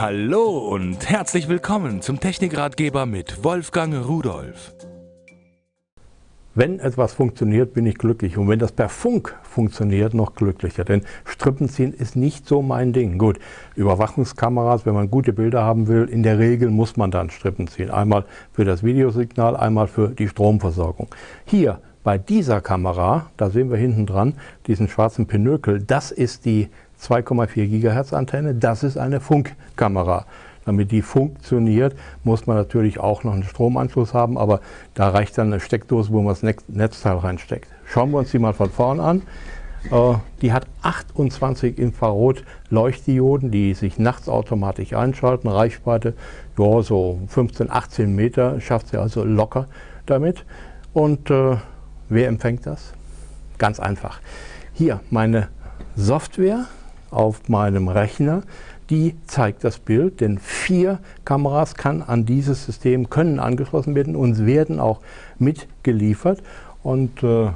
Hallo und herzlich willkommen zum Technikratgeber mit Wolfgang Rudolf. Wenn etwas funktioniert, bin ich glücklich. Und wenn das per Funk funktioniert, noch glücklicher. Denn Strippenziehen ist nicht so mein Ding. Gut, Überwachungskameras, wenn man gute Bilder haben will, in der Regel muss man dann Strippen ziehen. Einmal für das Videosignal, einmal für die Stromversorgung. Hier bei dieser Kamera, da sehen wir hinten dran diesen schwarzen Pinökel, das ist die 2,4 GHz Antenne, das ist eine Funkkamera. Damit die funktioniert, muss man natürlich auch noch einen Stromanschluss haben, aber da reicht dann eine Steckdose, wo man das Netzteil reinsteckt. Schauen wir uns die mal von vorn an. Äh, die hat 28 Infrarot-Leuchtdioden, die sich nachts automatisch einschalten. Reichweite, ja, so 15, 18 Meter schafft sie also locker damit. Und äh, wer empfängt das? Ganz einfach. Hier meine Software auf meinem Rechner, die zeigt das Bild, denn vier Kameras kann an dieses System können angeschlossen werden und werden auch mitgeliefert. Und äh,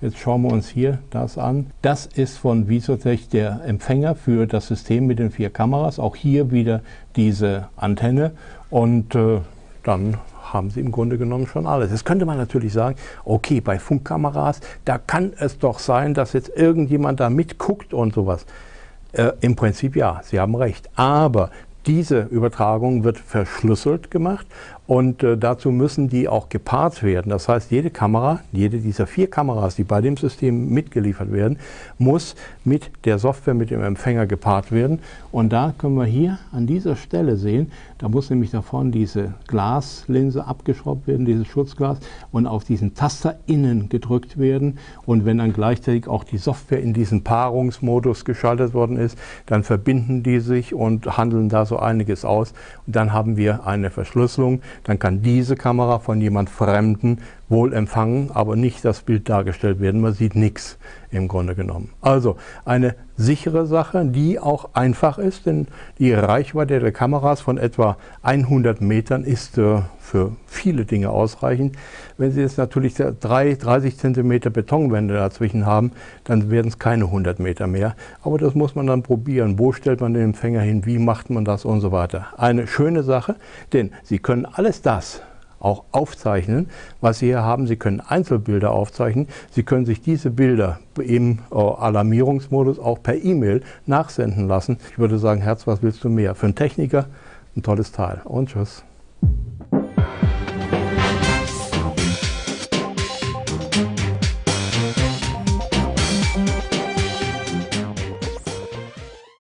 jetzt schauen wir uns hier das an. Das ist von Visotech der Empfänger für das System mit den vier Kameras. Auch hier wieder diese Antenne und äh, dann haben sie im Grunde genommen schon alles. Jetzt könnte man natürlich sagen, okay, bei Funkkameras, da kann es doch sein, dass jetzt irgendjemand da mitguckt und sowas. Äh, Im Prinzip ja, Sie haben recht. Aber diese Übertragung wird verschlüsselt gemacht und äh, dazu müssen die auch gepaart werden. Das heißt, jede Kamera, jede dieser vier Kameras, die bei dem System mitgeliefert werden, muss mit der Software, mit dem Empfänger gepaart werden. Und da können wir hier an dieser Stelle sehen, da muss nämlich davon diese Glaslinse abgeschraubt werden, dieses Schutzglas, und auf diesen Taster innen gedrückt werden. Und wenn dann gleichzeitig auch die Software in diesen Paarungsmodus geschaltet worden ist, dann verbinden die sich und handeln da so einiges aus. Und dann haben wir eine Verschlüsselung dann kann diese Kamera von jemand Fremden wohl empfangen, aber nicht das Bild dargestellt werden. Man sieht nichts im Grunde genommen. Also eine sichere Sache, die auch einfach ist, denn die Reichweite der Kameras von etwa 100 Metern ist äh, für viele Dinge ausreichend. Wenn Sie jetzt natürlich drei, 30 Zentimeter Betonwände dazwischen haben, dann werden es keine 100 Meter mehr. Aber das muss man dann probieren. Wo stellt man den Empfänger hin? Wie macht man das und so weiter. Eine schöne Sache, denn Sie können alles das, auch aufzeichnen, was Sie hier haben. Sie können Einzelbilder aufzeichnen. Sie können sich diese Bilder im äh, Alarmierungsmodus auch per E-Mail nachsenden lassen. Ich würde sagen, Herz, was willst du mehr? Für einen Techniker ein tolles Teil. Und tschüss.